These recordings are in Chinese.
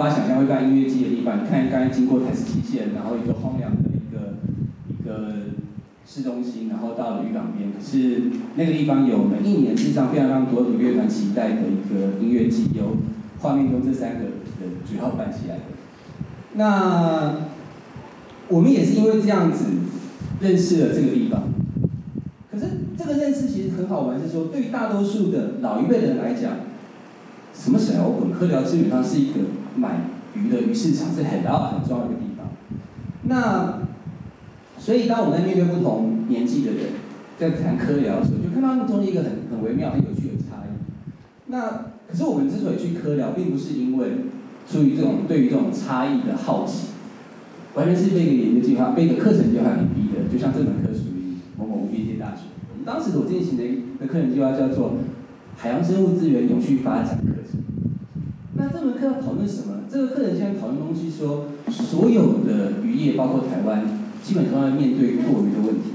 法想象会办音乐季的地方，你看刚才经过台式基线，然后一个荒凉的一个一个市中心，然后到了渔港边，可是那个地方有每一年世上非常非常多的乐团期待的一个音乐季，由画面中这三个人主要办起来的。那我们也是因为这样子认识了这个地方。可是这个认识其实很好玩，是说对大多数的老一辈人来讲，什么小摇滚，科聊基本上是一个买鱼的鱼市场，是很大很重要的一个地方。那所以当我们在面对不同年纪的人在谈科聊的时候，就看到他们中间一个很很微妙、很有趣的差异。那可是我们之所以去科聊，并不是因为出于这种对于这种差异的好奇，完全是被一个研究计划、被一个课程计划给逼的，就像这门课属于某某无边界大学。我们当时所进行的一个课程计划叫做海洋生物资源永续发展。那这门课要讨论什么？这个课程现在讨论东西说，所有的渔业，包括台湾，基本上要面对过鱼的问题。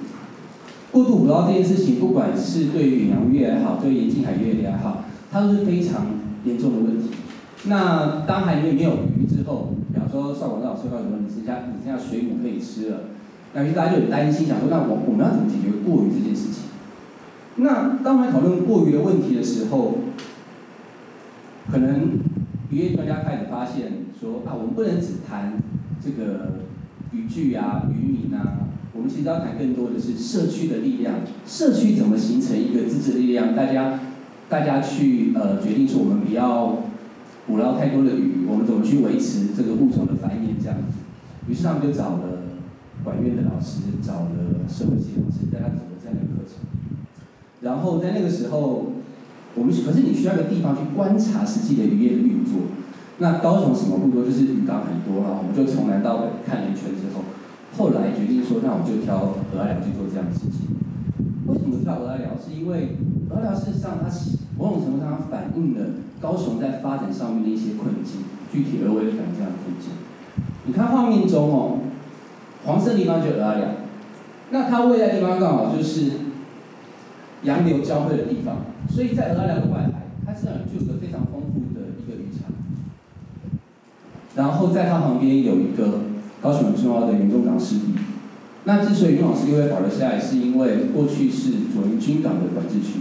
过度捕捞这件事情，不管是对远洋渔业也好，对于沿近海渔业也好，它都是非常严重的问题。那当海里面没有鱼之后，比方说邵广老师告诉我们，你剩下你剩下水母可以吃了，那于是大家就很担心，想说那我我们要怎么解决过鱼这件事情？那当我们讨论过鱼的问题的时候，可能渔业专家开始发现说啊，我们不能只谈这个渔具啊、渔民啊，我们其实要谈更多的是社区的力量，社区怎么形成一个自治力量？大家大家去呃决定说我们不要。捕捞太多的鱼，我们怎么去维持这个物种的繁衍？这样子，于是他们就找了管院的老师，找了社会系老师，带他走了这样的课程。然后在那个时候，我们可是你需要一个地方去观察实际的渔业的运作。那高雄什么不多，就是鱼港很多啊。我们就从南到北看了一圈之后，后来决定说，那我们就挑鹅寮去做这样的事情。为什么挑鹅寮？是因为鹅寮事实上它某种程度上它反映了。高雄在发展上面的一些困境，具体而为的反映这样的困境。你看画面中哦，黄色地方就鹅寮，那它位在地方刚好就是洋流交汇的地方，所以在鹅寮的外海，它实际上就有个非常丰富的一个渔场。然后在它旁边有一个高雄很重要的云中港湿地。那之所以远东港湿地会保留下来，是因为过去是左营军港的管制区。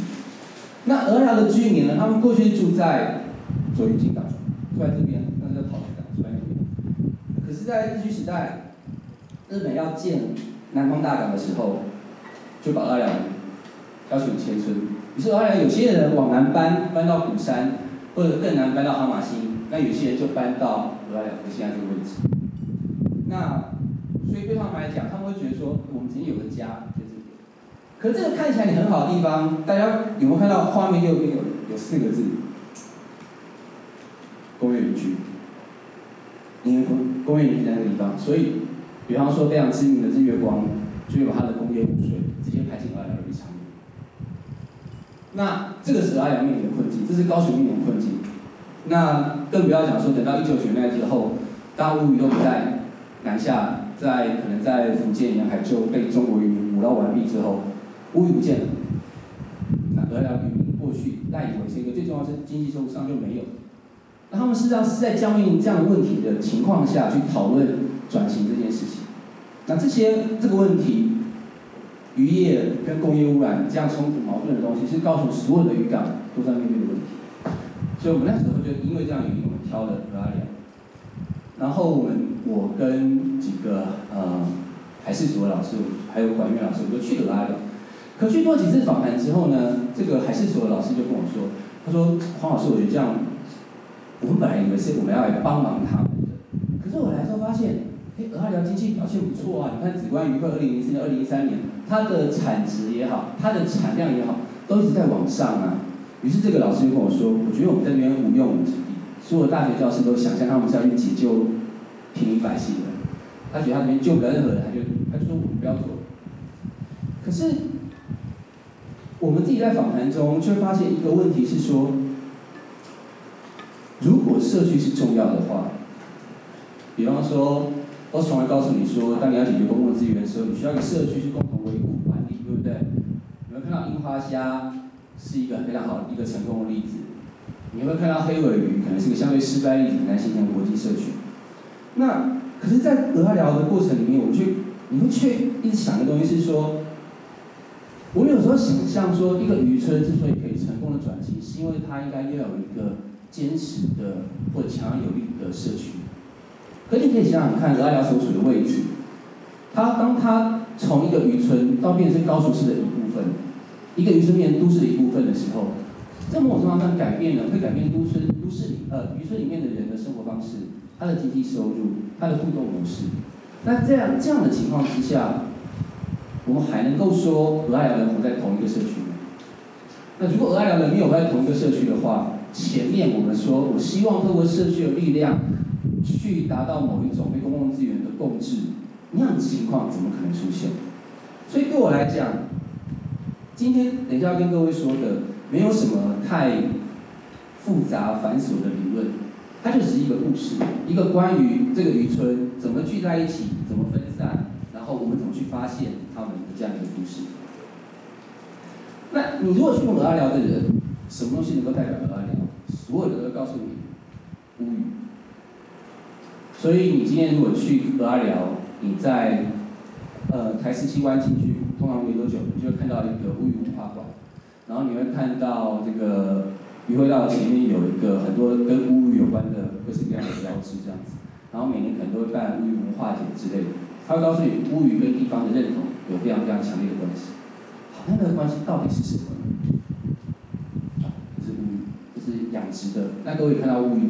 那鹅寮的居民呢？他们过去住在左营军港，住在这边，那是叫桃园港，住在这边。可是，在日据时代，日本要建南方大港的时候，就把鹅寮要求迁村。于是，后来有些人往南搬，搬到鼓山，或者更南搬到哈马星。那有些人就搬到鹅寮的现在这个位置。那所以对他们来讲，他们会觉得说，我们曾经有个家。可这个看起来你很好的地方，大家有没有看到画面右边有有四个字？工业园区。因为工工业园区在那个地方，所以，比方说非常知名的日月光，就会把它的工业污水直接排进鹅寮的渔场。那这个是鹅寮面临的困境，这是高雄面临的困境。那更不要讲说，等到一九九年之后，大乌鱼都不在南下，在可能在福建沿海就被中国渔民捕捞完毕之后。乌鱼不见了，那鹅寮渔民过去赖以为生，一个最重要是经济收入上就没有。那他们事实上是在将面临这样的问题的情况下去讨论转型这件事情。那这些这个问题，渔业跟工业污染这样冲突矛盾的东西，是告诉所有的渔港都在面对的问题。所以我们那时候就因为这样原因，我们挑了鹅寮。然后我们我跟几个呃海事所的老师，还有管院老师，我们就去了鹅寮。可去做几次访谈之后呢，这个海事所的老师就跟我说：“他说黄老师，我觉得这样，我们本来以为是我们要来帮忙他们的，可是我来之后发现，哎，鹅寮经济表现不错啊！你看，紫光渔会二零零四年、二零一三年，它的产值也好，它的产量也好，都一直在往上啊。于是这个老师就跟我说：我觉得我们在这边无用武之地，所有大学教师都想象他们是要去解救平民百姓的，他觉得他这边救不了任何人，他就他就说我们不要做。可是。我们自己在访谈中却发现一个问题是说，如果社区是重要的话，比方说，我从来告诉你说，当你要解决公共资源的时候，你需要一个社区去共同维护管理，对不对？你会看到樱花虾？是一个非常好的一个成功的例子。你会看到黑尾鱼可能是个相对失败例子，来形成国际社群。那可是，在俄亥俄的过程里面，我们却你会却一直想的东西是说，我们有时候想象说，一个渔村之所以可以成功的转型，是因为它应该要有一个坚实的或者强有力的社区。可你可以想想看，俄亥俄所处的位置，它当它从一个渔村到变成高速市的一部分，一个渔村变成都市的一部分的时候，在某种程度上改变了，会改变都村都市里呃渔村里面的人的生活方式，他的经济收入，他的互动模式。那这样这样的情况之下，我们还能够说俄亥俄人活在同一个社区吗？那如果俄亥俄人没有活在同一个社区的话，前面我们说，我希望透过社区的力量，去达到某一种对公共资源的共治，那样的情况怎么可能出现？所以对我来讲，今天等一下要跟各位说的，没有什么太复杂繁琐的理论，它就只是一个故事，一个关于这个渔村怎么聚在一起，怎么分散，然后我们怎么去发现他们的这样一个故事。那你如果去问俄亥俄的人，什么东西能够代表俄亥俄？所有的都告诉你，乌鱼。所以你今天如果去俄亥俄，你在呃台十七湾进去，通常没多久，你就会看到一个乌鱼文化馆，然后你会看到这个渔会道前面有一个很多跟乌鱼有关的各式各样的标志这样子，然后每年可能都会办乌鱼文化节之类的，他会告诉你乌鱼跟地方的认同有非常非常强烈的关系。好，那个关系到底是什么呢？就是乌鱼，就是养殖的。那各位看到乌鱼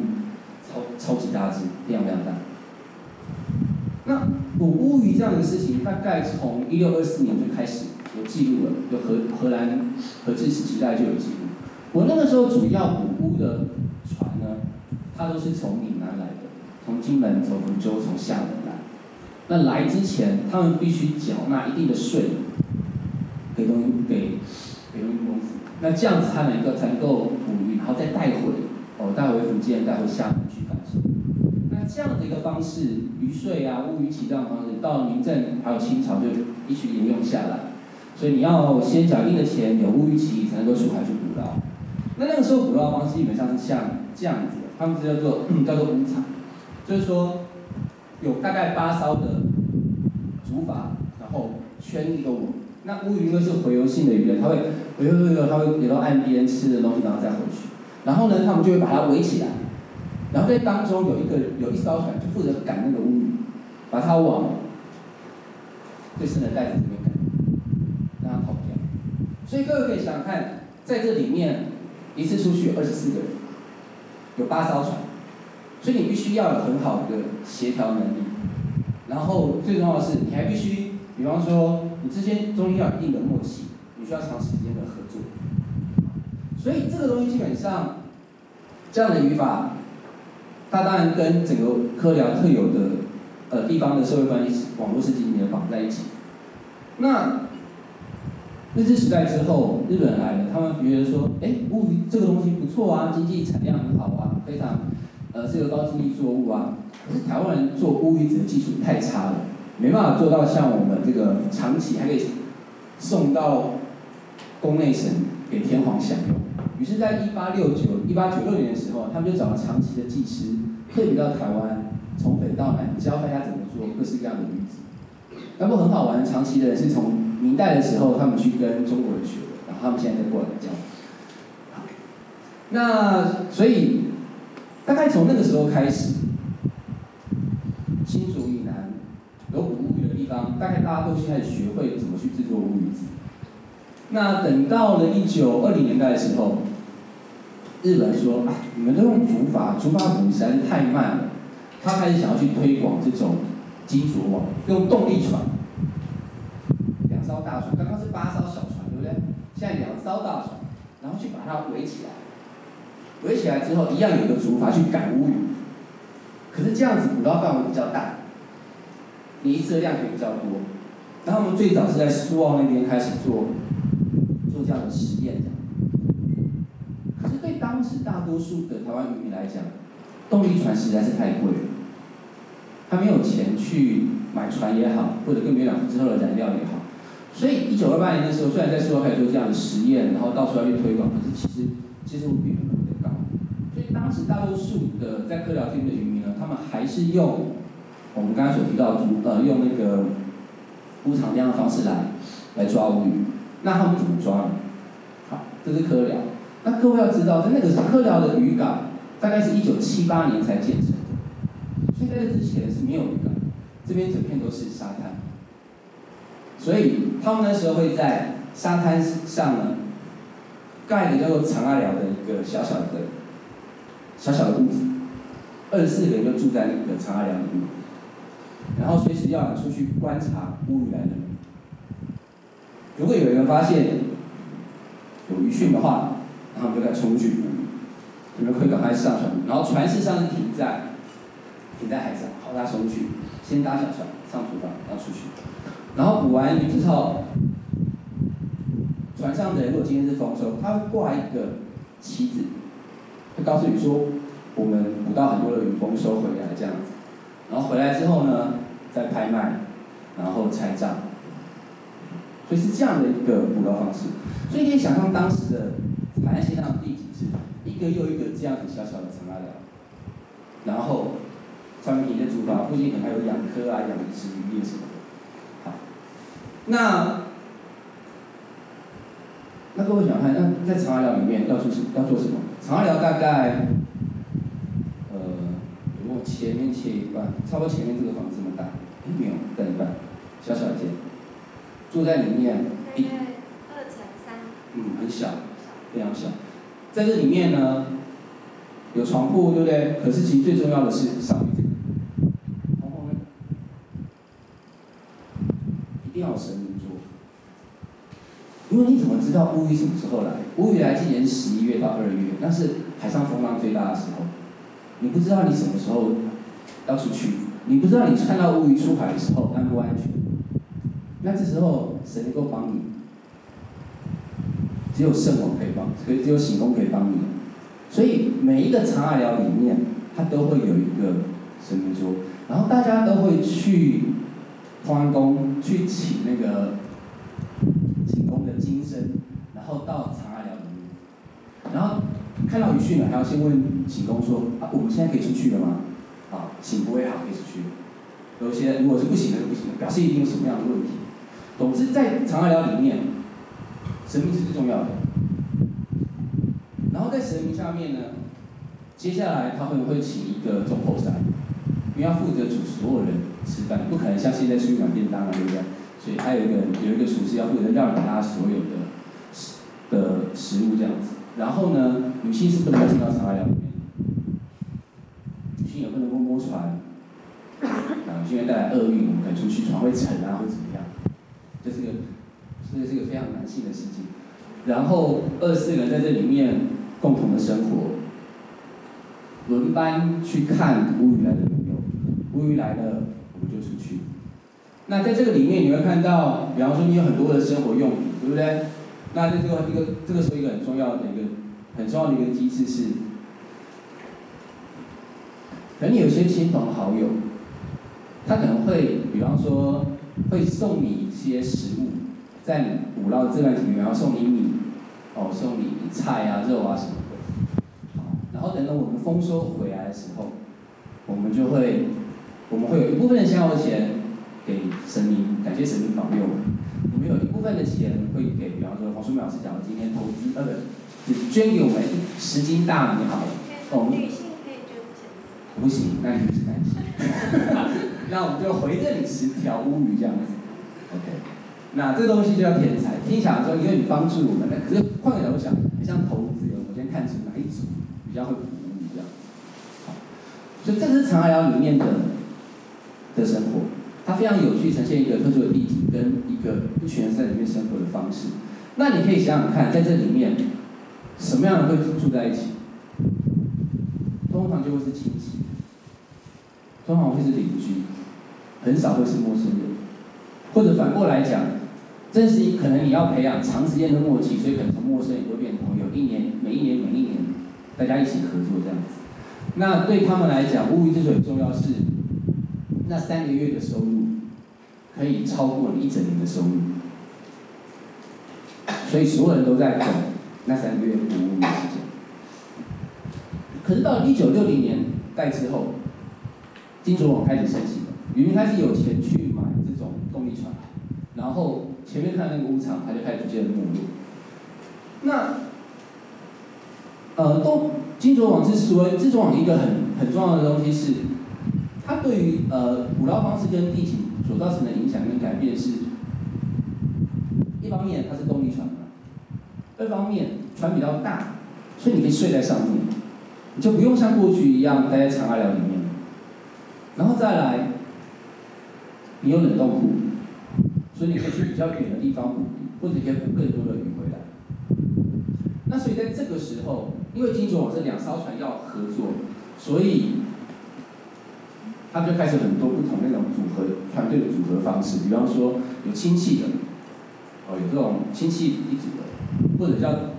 超超级大只，非常非常大。那捕乌鱼这样的事情，大概从一六二四年就开始有记录了，就荷荷兰荷治时期代就有记录。我那个时候主要捕乌的船呢，它都是从闽南来的，从金门、从福州、从厦门来。那来之前，他们必须缴纳一定的税给东给给东印公司。那这样子，他能够才能够捕鱼，然后再带回哦，带回福建，带回厦门去贩售。这样的一个方式，鱼税啊、乌鱼起这样的方式，到了明郑还有清朝就一直沿用下来。所以你要先缴一定的钱，有乌鱼期才能够出海去捕捞。那那个时候捕捞方式基本上是像这样子，他们是叫做叫做乌场，就是说有大概八艘的竹筏，然后圈一个网。那乌鱼呢是洄游性的鱼类，它会洄游游游，它会游到岸边吃的东西，然后再回去。然后呢，他们就会把它围起来。然后在当中有一个有一艘船就负责赶那个乌鱼，把它往最深的袋子里面赶，让它跑掉。所以各位可以想想看，在这里面一次出去二十四个人，有八艘船，所以你必须要有很好的协调能力。然后最重要的是，你还必须，比方说你之间中间要有一定的默契，你需要长时间的合作。所以这个东西基本上这样的语法。它当然跟整个科寮特有的呃地方的社会关系网络是紧紧的绑在一起。那日治时代之后，日本人来了，他们觉得说，哎，乌鱼这个东西不错啊，经济产量很好啊，非常呃是个高经济作物啊。可是台湾人做乌鱼子的技术太差了，没办法做到像我们这个长期还可以送到宫内省给天皇享用。于是，在一八六九、一八九六年的时候，他们就找了长崎的技师，特别到台湾，从北到南教大家怎么做各式各样的鱼子。那么很好玩，长崎的是从明代的时候，他们去跟中国人学的，然后他们现在再过来教。那所以大概从那个时候开始，新竹以南有古乌鱼的地方，大概大家都开始学会怎么去制作乌鱼子。那等到了一九二零年代的时候，日本说：“哎，你们都用竹筏，竹筏捕实在是太慢了。”他开始想要去推广这种金属网，用动力船，两艘大船，刚刚是八艘小船，对不对？现在两艘大船，然后去把它围起来，围起来之后，一样有一个竹筏去赶乌鱼。可是这样子捕捞范围比较大，你一次的量也比较多。然后我们最早是在苏澳那边开始做。做这样的实验，可是对当时大多数的台湾渔民来讲，动力船实在是太贵了，他没有钱去买船也好，或者更别讲之后的燃料也好，所以一九二八年的时候，虽然在苏州开始做这样的实验，然后到处要去推广，可是其实接受度并没有那么的高。所以当时大多数的在科寮这边的渔民呢，他们还是用我们刚才所提到的呃用那个乌场这样的方式来来抓乌鱼。那他们怎么抓呢？好，这是科寮。那各位要知道，在那个时候科寮的渔港大概是一九七八年才建成的，所以在这之前是没有渔港，这边整片都是沙滩。所以他们那时候会在沙滩上呢，盖一个叫做长阿寮的一个小小的、小小的屋子，二十四个人就住在那个长阿寮里面，然后随时要出去观察乌鱼来的。如果有人发现有鱼讯的话，然后就该冲去捕鱼，你们可以赶快上船，然后船是上停在停在海上，好大冲去，先搭小船上船吧，然后出去。然后捕完鱼之后，船上的人如果今天是丰收，他会挂一个旗子，会告诉你说，我们捕到很多的鱼，丰收回来这样子。然后回来之后呢，再拍卖，然后拆账。所以是这样的一个捕捞方式。所以你可以想象当时的海岸线上的地景是一个又一个这样子小小的长阿寮，然后上面的竹筏，附近可能还有养蚵啊、养殖渔业什么的。好那，那各位想看，那在长阿寮里面要做什么要做什么？长阿寮大概，呃，如果前面切一半，差不多前面这个房子这么大，没有，占一半，小小间，住在里面，大概二乘三，嗯，很小，非常小，在这里面呢，有床铺，对不对？可是其实最重要的是上面这个。一定要神明桌，因为你怎么知道乌鱼什么时候来？乌鱼来今年是十一月到二月，那是海上风浪最大的时候。你不知道你什么时候要出去，你不知道你看到乌鱼出海的时候安不安全。那这时候谁能够帮你？只有圣王可以帮，所以只有神公可以帮你。所以每一个长阿寮里面，它都会有一个神明桌，然后大家都会去。关公去请那个请公的金身，然后到长阿寮里面，然后看到鱼讯了，还要先问请功说：啊，我们现在可以出去了吗？啊，请不会好，可以出去。有些如果是不行的就不行的，表示一定有什么样的问题。总之在长阿寮里面，神明是最重要的。然后在神明下面呢，接下来他会不会请一个总后山，因为要负责煮所有人。吃饭不可能像现在出去买便当啊，对不对？所以还有一个有一个厨师要负责料理他所有的食的食物这样子。然后呢，女性是不能进到长阿寮里面，女性也不能够摸船，啊，因为带来厄运，我们可能出去船会沉啊，会怎么样？这是个，这是个非常男性的事情。然后二十四个人在这里面共同的生活，轮班去看乌鱼来的没有？乌鱼来了我们。就出去。那在这个里面，你会看到，比方说你有很多的生活用品，对不对？那在这个一个这个时候，一个很重要的一个很重要的一个机制是，可能有些亲朋好友，他可能会，比方说会送你一些食物，在你捕捞这段期间，然后送你米，哦，送你菜啊、肉啊什么的。好，然后等到我们丰收回来的时候，我们就会。我们会有一部分的香油钱给神明，感谢神明保佑我们。我们有一部分的钱会给，比方说黄淑梅老师讲的今天投资，呃，不，捐给我们十斤大米好了。哦，女性可以捐钱。不行，那你就是男性。那我们就回赠你十条乌鱼这样子。OK，那这东西就叫天才，听起来说因为你帮助我们，那可是换个角度想，很像投资，我先看出哪一组比较会捕乌鱼这样。好，所以这是长阿寮里面的。的生活，它非常有趣，呈现一个特殊的地景跟一个一群人在里面生活的方式。那你可以想想看，在这里面，什么样的会住在一起？通常就会是亲戚，通常会是邻居，很少会是陌生人。或者反过来讲，正是可能你要培养长时间的默契，所以可能从陌生人会变成朋友，一年每一年每一年，大家一起合作这样子。那对他们来讲，乌鱼之所以重要是。那三个月的收入可以超过你一整年的收入，所以所有人都在等那三个月的乌鱼的时间。可是到一九六零年代之后，金卓网开始盛行了，渔民开始有钱去买这种动力船，然后前面看那个乌场，它就开始逐渐的没落。那呃，动金卓网之所以金卓网一个很很重要的东西是，它对于呃捕捞方式跟地景所造成的影响跟改变是，一方面它是动力船嘛，二方面船比较大，所以你可以睡在上面。你就不用像过去一样待在长阿寮里面，然后再来，你有冷冻库，所以你可以去比较远的地方捕鱼，或者可以捕更多的鱼回来。那所以在这个时候，因为金卓网这两艘船要合作，所以他们就开始很多不同那种组合团队的组合方式，比方说有亲戚的，哦有这种亲戚一组的，或者叫。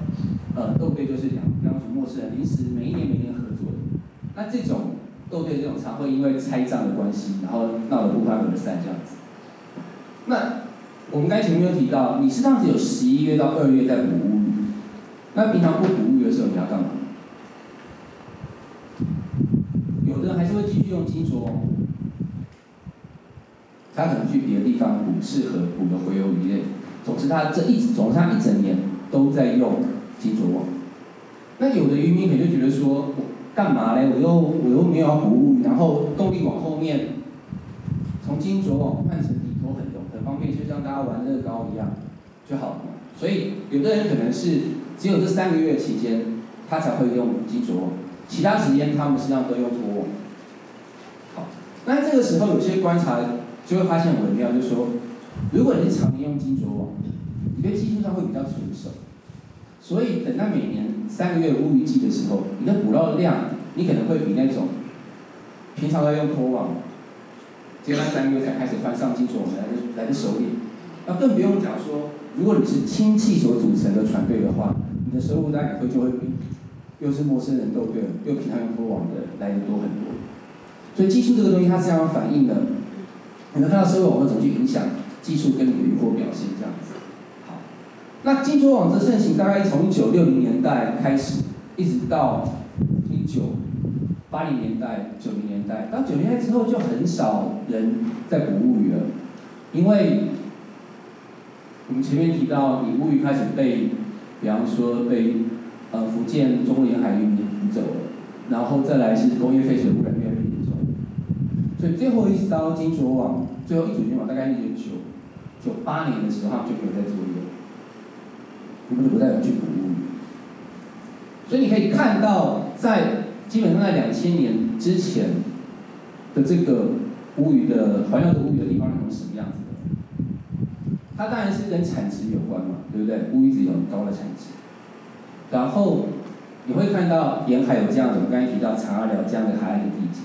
呃，斗队就是两两组陌生人，临时每一年每一年合作的。那这种斗队这种常会因为拆账的关系，然后闹得不欢而散这样子。那我们刚才前面有提到，你是这样子有十一月到二月在捕乌鱼，那平常不补乌鱼的时候你要干嘛？有的人还是会继续用金卓网，他可能去别的地方补适合补的洄游鱼类。总之，他这一总之他一整年都在用。金卓网，那有的渔民可能就觉得说，干嘛嘞？我又我又没有要捕乌鱼，然后动力往后面，从金卓网换成底拖很容很方便，就像大家玩乐高一样就好了。所以有的人可能是只有这三个月期间，他才会用金卓网，其他时间他们实际上都用拖网。好，那这个时候有些观察就会发现很微妙，就是说，如果你是常年用金卓网，你对技术上会比较纯熟。所以等到每年三个月乌鱼季的时候，你的捕捞的量，你可能会比那种平常在用拖网，接那三个月才开始换上金卓网来的来的熟练。那更不用讲说，如果你是亲戚所组成的船队的话，你的收入大概会就会比又是陌生人斗队，又平常用拖网的来的多很多。所以技术这个东西，它是要反映的，你能看到收入网会怎么去影响技术跟你的渔获表现这样子。那金卓网的盛行大概从一九六零年代开始，一直到一九八零年代、九零年代。到九零年代之后，就很少人在捕物语了，因为我们前面提到，你乌鱼开始被，比方说被呃福建、中国沿海渔民捕走了，然后再来是工业废水污染越来越严重，所以最后一艘金卓网，最后一组金网大概一九九八年的时候，就没有在作业。我们就不再去捕鱼，所以你可以看到，在基本上在两千年之前的这个乌鱼的环绕着乌鱼的地方是什么样子的？它当然是跟产值有关嘛，对不对？乌鱼子有很高的产值。然后你会看到沿海有这样的，我刚才提到长阿寮这样的海岸的地景。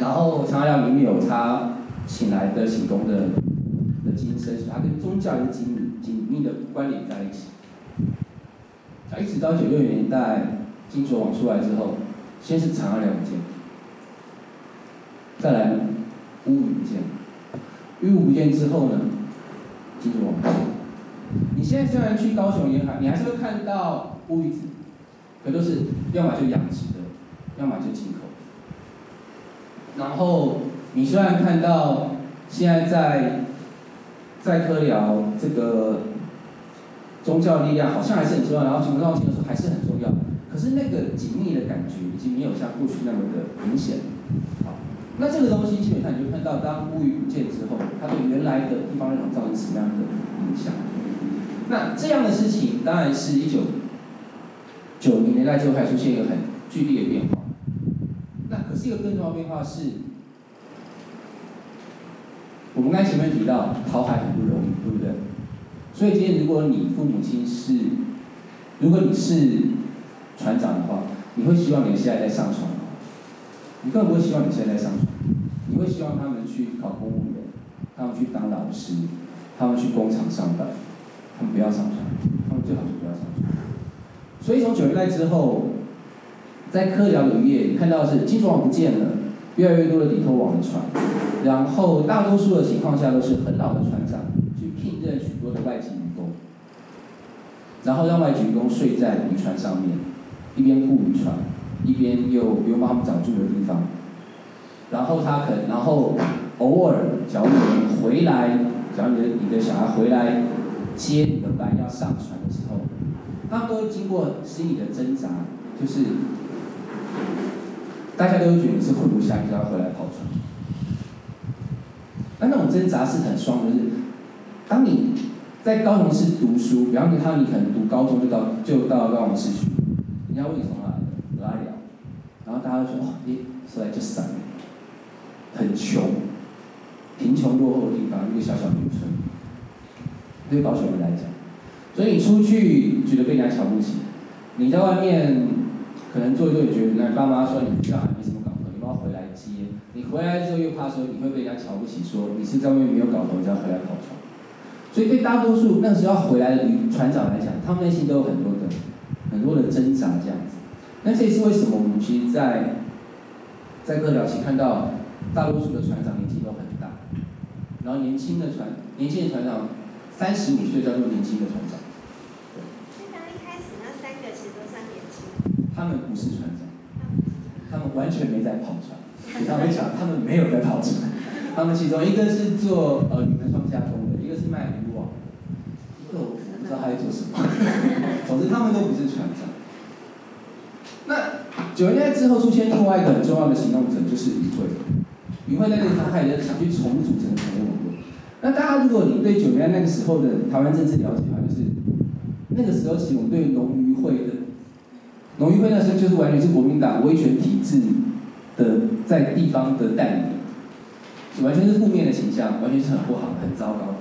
然后长阿寮里面有他请来的请功的的金身，所以它跟宗教有紧密。密的关联在一起，一直到九六年代金卓网出来之后，先是长阿寮不见，再来乌鱼不见，乌鱼不见之后呢，金卓网。你现在虽然去高雄沿海，你还是会看到乌鱼子，可都是要么就养殖的，要么就进口。然后你虽然看到现在在在科寮这个宗教力量好像还是很重要，然后什么东西的时候还是很重要，可是那个紧密的感觉已经没有像过去那么的明显。好，那这个东西基本上你就看到，当乌云不见之后，它对原来的地方认同造成什么样的影响？那这样的事情当然是一九九零年代之后还出现一个很剧烈的变化。那可是一个更重要的变化是。我们刚才前面提到，逃海很不容易，对不对？所以今天如果你父母亲是，如果你是船长的话，你会希望你的下一代上船吗？你更不会希望你现在在上船，你会希望他们去考公务员，他们去当老师，他们去工厂上班，他们不要上船，他们最好就不要上船。所以从九零代之后，在科寮渔业看到是金卓网不见了。越来越多的底拖网的船，然后大多数的情况下都是很老的船长去聘任许多的外籍然后让外籍工睡在渔船上面，一边护渔船，一边又又帮他们找住的地方。然后他可，然后偶尔，假如有人回来，假如你的你的小孩回来接你的班要上船的时候，他们都会经过心理的挣扎，就是大家都会觉得你是混不下去，要回来跑船。那那种挣扎是很双的，就是当你在高雄市读书，比方说他你可能读高中就到就到高雄市去，人家问你从哪来的，哪里来，然后大家就说哇，你出来就散了。很穷，贫穷落后的地方，一个小小农村，对高雄人来讲，所以你出去觉得被人家瞧不起，你在外面可能做一做也觉得，那爸妈说你这样没什么搞头，你不要回来接，你回来之后又怕说你会被人家瞧不起，说你是在外面没有搞头，你才回来跑船，所以对大多数那时候要回来的渔船长来讲，他们内心都有很多的很多的挣扎这样子，那这也是为什么我们其实在在各寮期看到。大多数的船长年纪都很大，然后年轻的船，年轻的船长三十五岁叫做年轻的船长。对。刚一开始那三个其实都算年轻。他们不是船长，他们完全没在跑船。他们讲，他们没有在跑船。他们其中一个是做呃渔门窗加工的，一个是卖渔网，不知道他在做什么。总之 他们都不是船长。那九零年代之后出现另外一个很重要的行动者，就是渔会。渔会在那个时候，他也想去重组成产业网络。那大家，如果你对九零年代那个时候的台湾政治了解的话，就是那个时候其实，我们对农渔会的农渔会那时候就是完全是国民党威权体制的在地方的代理，完全是负面的形象，完全是很不好、很糟糕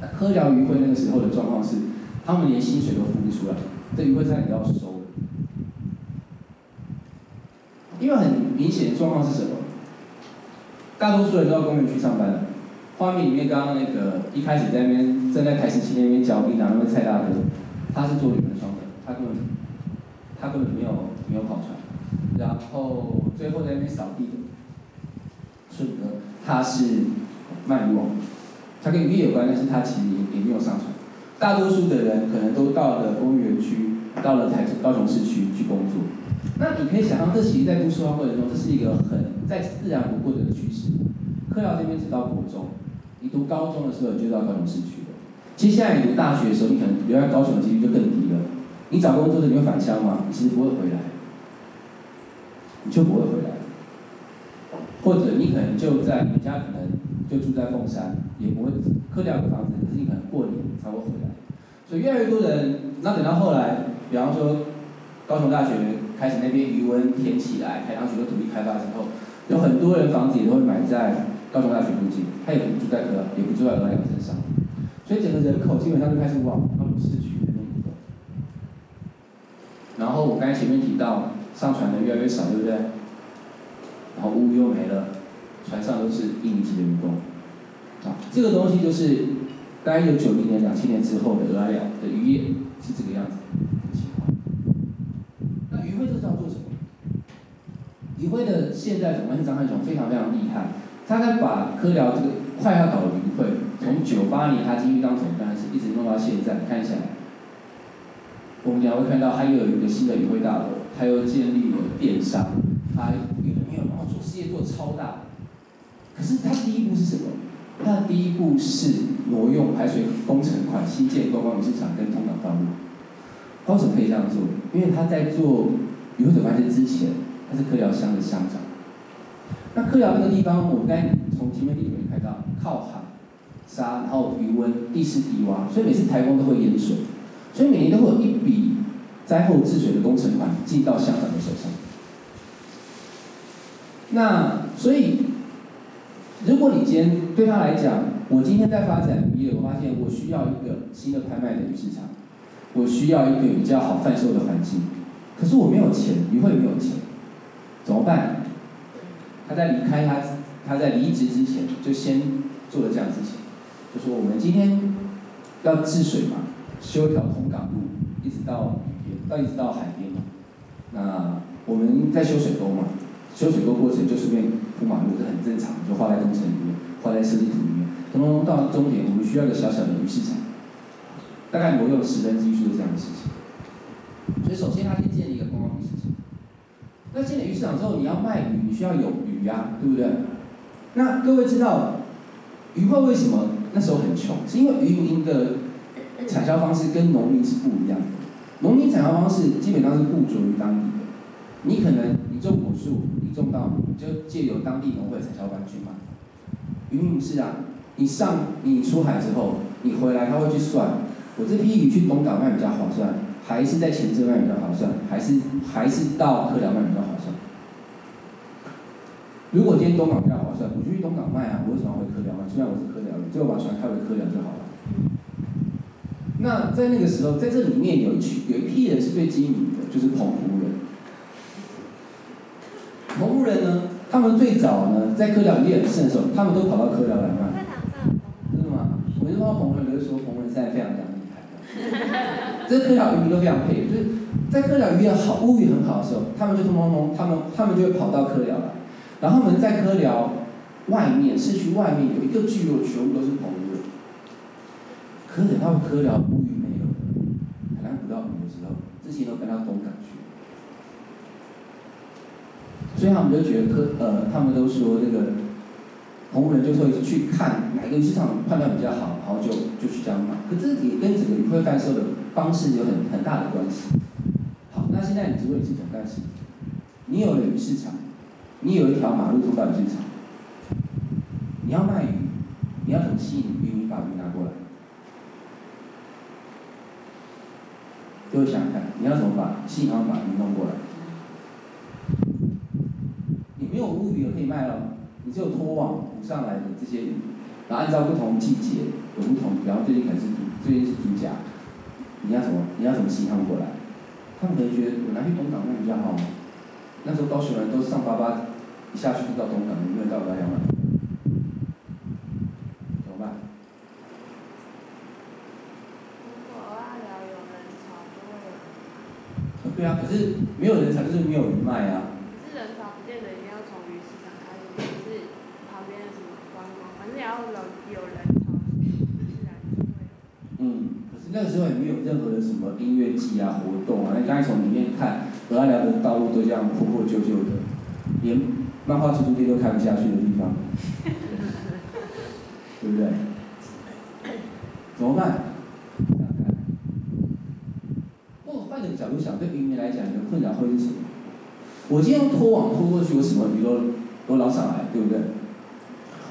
的。那科寮渔会那个时候的状况是，他们连薪水都付不出来，这渔会差点要收了。因为很明显的状况是什么？大多数人都到公园去上班了。画面里面刚刚那个一开始在那边站在台十七那边嚼槟榔那位蔡大哥，他是做渔门窗的，他根本他根本没有没有跑船。然后最后在那边扫地的顺哥，他是卖渔网，他跟渔业有关，但是他其实也也没有上船。大多数的人可能都到了工业园区，到了台高雄市区去工作。那你可以想象，这其实在都市化过程中，这是一个很再自然不过的趋势。科寮这边只到国中，你读高中的时候你就到高雄市区了。接下来你读大学的时候，你可能留在高雄的几率就更低了。你找工作的时候你会返乡吗？你其实不会回来，你就不会回来。或者你可能就在你家，可能就住在凤山，也不会客掉一个房子，可是你可能过年才会回来。所以越来越多人，那等到后来，比方说高雄大学开始那边余温填起来，开上许多土地开发之后，有很多人房子也都会买在高雄大学附近，他也不住在科，也不住在鹅寮身上，所以整个人口基本上就开始往高雄市区那边走。然后我刚才前面提到，上船的越来越少，对不对？然后屋又没了，船上都是印尼籍的员工，啊，这个东西就是大概一九九零年、两千年之后的鹅寮的渔业是这个样子的情况。那渔会这是要做什么？渔会的现在总干事张汉雄非常非常厉害，他在把科寮这个快要倒的渔会，从九八年他进去当总干事，一直弄到现在，看一下，我们将会看到他又有一个新的渔会大楼，他又建立了电商，他有没有？然后做事业做超大，可是他第一步是什么？他的第一步是挪用排水工程款，新建观光鱼市场跟通港道路。他为什么可以这样做？因为他在做渔会总干事之前，他是科寮乡的乡长。那科寮那个地方，我们刚从前面地图里面看到，靠海沙，然后余温地势低洼，所以每次台风都会淹水，所以每年都会有一笔灾后治水的工程款进到乡长的手上。那所以，如果你今天对他来讲，我今天在发展渔业，我发现我需要一个新的拍卖的市场，我需要一个比较好贩售的环境，可是我没有钱，你会没有钱，怎么办？他在离开他，他在离职之前就先做了这样的事情，就说我们今天要治水嘛，修一条通港路，一直到，到一直到海边嘛，那我们在修水沟嘛。修水沟过程就顺便铺马路，这很正常，就画在工程里面，画在设计图里面。等到到终点，我们需要一个小小的鱼市场。大概挪用十分之一数的这样的事情。所以首先他先建立一个观光鱼市场。那建立鱼市场之后，你要卖鱼，你需要有鱼啊，对不对？那各位知道，鱼会为什么那时候很穷？是因为渔民的产销方式跟农民是不一样的。农民产销方式基本上是固着于当地的，你可能种果树，你种稻米，就借由当地农会产销班去卖。渔民是啊，你上你出海之后，你回来他会去算，我这批鱼去东港卖比较划算，还是在前镇卖比较划算，还是还是到科寮卖比较划算？如果今天东港比较划算，我就去东港卖啊，我为什么要回科寮卖？虽然我是科寮人，最后把船开回科寮就好了。那在那个时候，在这里面有一群有一批人是最精明的，就是澎湖人。澎湖人呢，他们最早呢，在科寮渔业很盛的时候，他们都跑到科寮来卖。真的吗？我就说澎湖人，比如说澎湖人现在非常讲厉害。这科寮渔民都非常配，就是在科寮渔业好、物语很好的时候，他们就通通通，他们他们就会跑到科寮来。然后我们在科寮外面，市区外面有一个聚落，全部都是澎湖人。可等到科寮乌鱼没有了，海南捕到鱼的时候，这些都搬到东港去。所以他们就觉得呃，他们都说这个红人就会去看哪个市场判断比较好，然后就就去这样买。可这也跟整个鱼会贩售的方式有很很大的关系。好，那现在你只会是总干事，你有了鱼市场。你有一条马路通到鱼市场，你要卖鱼，你要怎么吸引渔民把鱼拿过来？各位想想看，你要怎么把吸引他们把鱼弄过来？你没有物鱼可以卖了，你只有拖网捕上来的这些鱼，然后按照不同季节有不同，比方最近可能是最近是猪甲，你要怎么你要怎么吸引他们过来？他们可能觉得我拿去东港卖比较好吗？那时候高雄人都上八八，一下去就到东港，没有到蚵寮嘛？怎么办？如果蚵寮有人潮，就会有。对啊，可是没有人潮就是没有人卖啊。可是人潮不见得一定要从鱼市场开始，就是旁边的什么观光，反正也要有有人潮，自然就会。嗯，可是那个时候也没有任何的什么音乐季啊、活动啊，你刚才从里面看。蚵寮的道路都这样破破旧旧的，连漫画出租店都开不下去的地方，对不对？怎么办？我换个角度想，对渔民来讲，你的困扰会是什么？我今天用拖网拖过去，我什么鱼都都捞上来，对不对？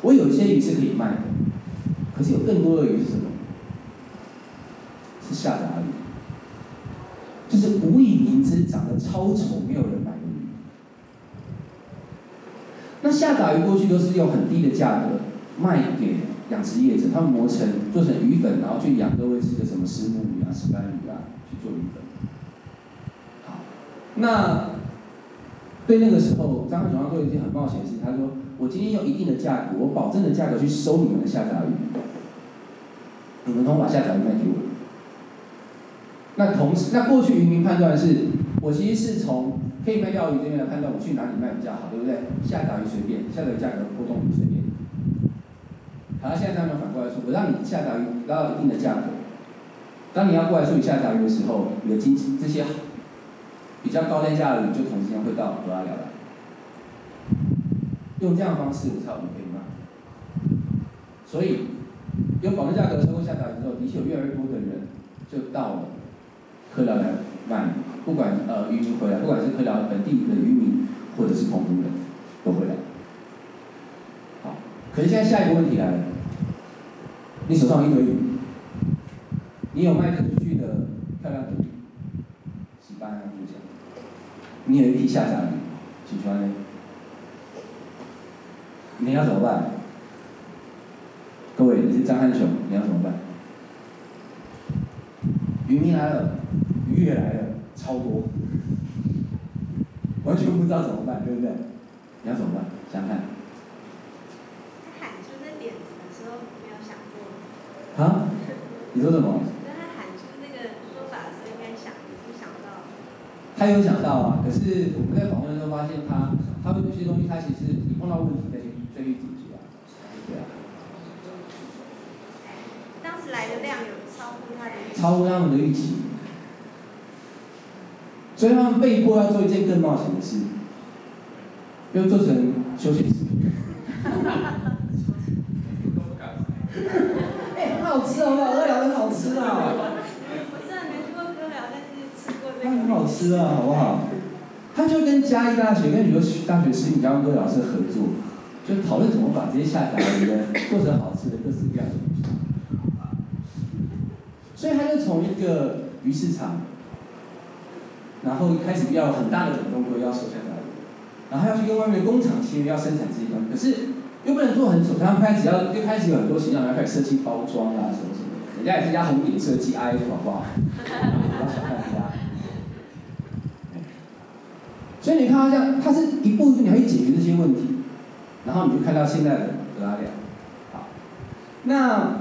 我有一些鱼是可以卖的，可是有更多的鱼是什么？是下杂鱼。就是无以名之，长得超丑，没有人买的鱼。那下杂鱼过去都是用很低的价格卖给养殖业者，他们磨成做成鱼粉，然后去养各位吃的什么石目鱼啊、石斑鱼啊，去做鱼粉。好，那对那个时候，张总要做一件很冒险的事，他说：“我今天用一定的价格，我保证的价格去收你们的下杂鱼，你们都把下杂鱼卖给我。”那同时，那过去渔民判断是，我其实是从可以卖钓鱼这边来判断，我去哪里卖比较好，对不对？下杂鱼随便，下杂鱼价格波动随便。好，现在他们反过来说，我让你下杂鱼拉到一定的价格，当你要过来处理下杂鱼的时候，你的经济这些比较高单价的人就同时间会到蚵仔寮来。用这样的方式，我才有可以卖。所以，用保证价格收购下杂鱼之后，的确有越来越多的人就到了。蚵寮来卖，不管呃渔民回来，不管是蚵寮本地的渔民，或者是澎湖人，都回来。好，可是现在下一个问题来了，你手上有一堆鱼，你有卖得出去的漂亮的鱼，石斑啊，就这样，你有一批下杂鱼，请出来呢，你要怎么办？各位，你是张汉雄，你要怎么办？渔民来了。鱼也来了，超多，完全不知道怎么办，对不对？你要怎么办？想想看。他喊出这点子的时候，没有想过。啊？你说什么？当他喊出这个说法的时候，应该想，没想到。他有想到啊，可是我们在访问的时候发现他，他们有些东西，他其实你碰到问题再去再去解决啊，对啊。当时来的量有。超乎他的超乎他们的预期，所以他们被迫要做一件更冒险的事，又做成休闲食品。哎，很好吃哦，鹅寮很好吃啊。我虽然没去过鸽寮，但是吃过这个。很好吃啊，好不好？他就跟嘉义大学跟很多大学食品加工鸽寮是合作，就讨论怎么把这些下杂鱼呢做成好吃的各式各样的东西。所以他就从一个鱼市场，然后开始要很大的冷冻柜要收下来，然后要去跟外面的工厂签约要生产这些东西，可是又不能做很丑，他们开始要又开始有很多形象，要开始设计包装啊什么什么的，人家也是家红点设计 IF 好不好？不要小看人家。所以你看到这样，它是一步一步你要去解决这些问题，然后你就看到现在的鹅寮。好，那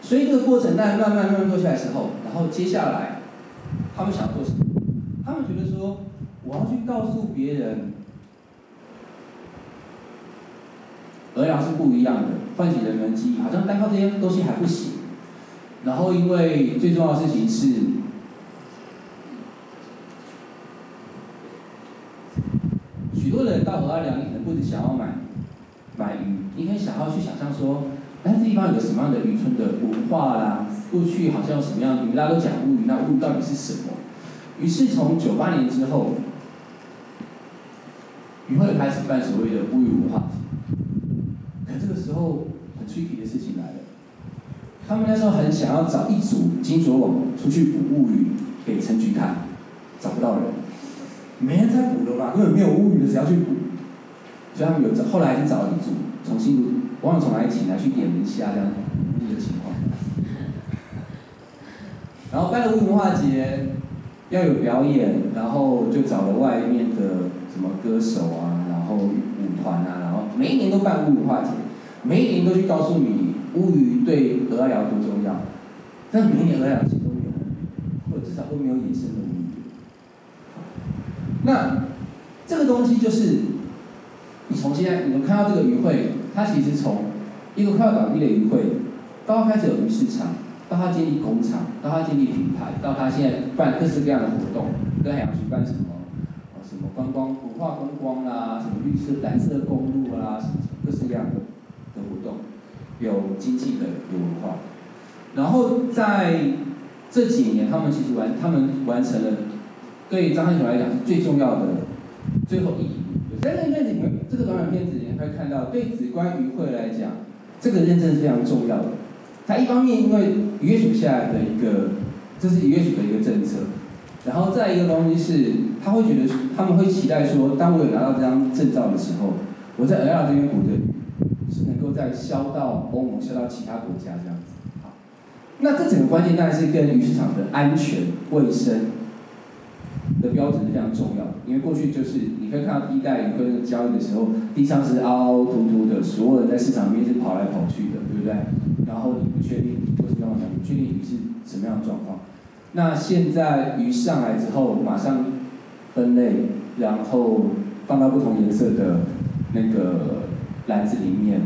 所以这个过程在慢慢慢慢做下来之后，然后接下来他们想做什么？他们觉得说，我要去告诉别人，鹅寮是不一样的，唤起人们记忆，好像单靠这些东西还不行。然后因为最重要的事情是。许多人到鹅寮，你可能不只想要买买鱼，你可以想要去想象说，哎，这地方有什么样的渔村的文化啦？过去好像有什么样的鱼，大家都讲乌鱼，那乌鱼到底是什么？于是从九八年之后，渔会开始办所谓的乌鱼文化节。可这个时候很 tricky 的事情来了，他们那时候很想要找一组金锁网出去捕乌鱼给陈局看，找不到人。没人在捕了吧？因为没有乌鱼的，谁要去捕？所以他们有找，后来还是找了一组，重新，忘了从哪里请来去点人虾这样乌鱼的情况。然后办了乌鱼文化节，要有表演，然后就找了外面的什么歌手啊，然后舞团啊，然后每一年都办乌鱼文化节，每一年都去告诉你乌鱼对鹅寮多重要，但每一年鹅寮其实都没有，或者至少都没有野生的。那这个东西就是，你从现在你能看到这个渔会，它其实从一个快要倒闭的渔会，到开始有鱼市场，到它建立工厂，到它建立品牌，到它现在办各式各样的活动，跟海洋局办什么，什么观光、文化观光啦，什么绿色、蓝色公路啦，什么各式各样的的活动，有经济的，有文化。然后在这几年，他们其实完，他们完成了。对张汉雄来讲是最重要的最后一。在这个片子，这个短短片子里面会看到，对子官渔会来讲，这个认证是非常重要的。它一方面因为渔业署下来的一个，这是渔业署的一个政策，然后再一个东西是，他会觉得他们会期待说，当我有拿到这张证照的时候，我在 L 这边捕的是能够再销到欧盟、销到其他国家这样子。好，那这整个关键当然是跟鱼市场的安全卫生。的标准是非常重要的，因为过去就是你可以看到第一代鱼跟交易的时候，地上是凹凹凸凸的，所有人在市场里面是跑来跑去的，对不对？然后你不确定，为什么要讲？不确定鱼是什么样的状况？那现在鱼上来之后，马上分类，然后放到不同颜色的那个篮子里面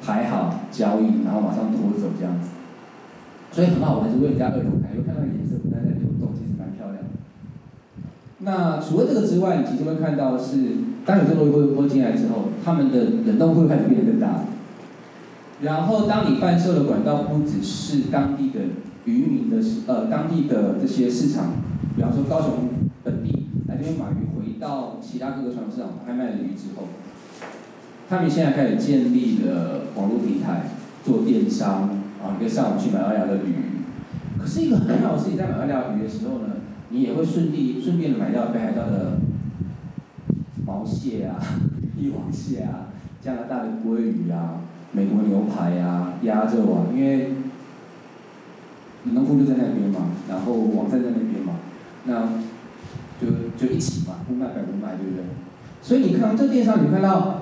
排好交易，然后马上拖走这样子，所以很好玩，是为人家二头台，又看到颜色不太在，那除了这个之外，你其实会看到是，当有这个鱼会进来之后，他们的冷冻会开始变得更大。然后，当你贩售的管道不只是当地的渔民的呃当地的这些市场，比方说高雄本地来这边买鱼，回到其他各个传统市场拍卖的鱼之后，他们现在开始建立了网络平台做电商啊，一个上网去买鹅寮的鱼。可是一个很好的事情，在买鹅寮鱼的时候呢，你也会顺利顺便的买到北海道的毛蟹啊、帝王蟹啊、加拿大的鲑鱼啊、美国牛排啊、鸭肉啊，因为冷冻库就在那边嘛，然后网站在那边嘛，那就就一起嘛，不卖白不卖，对不对？所以你看这电商，你看到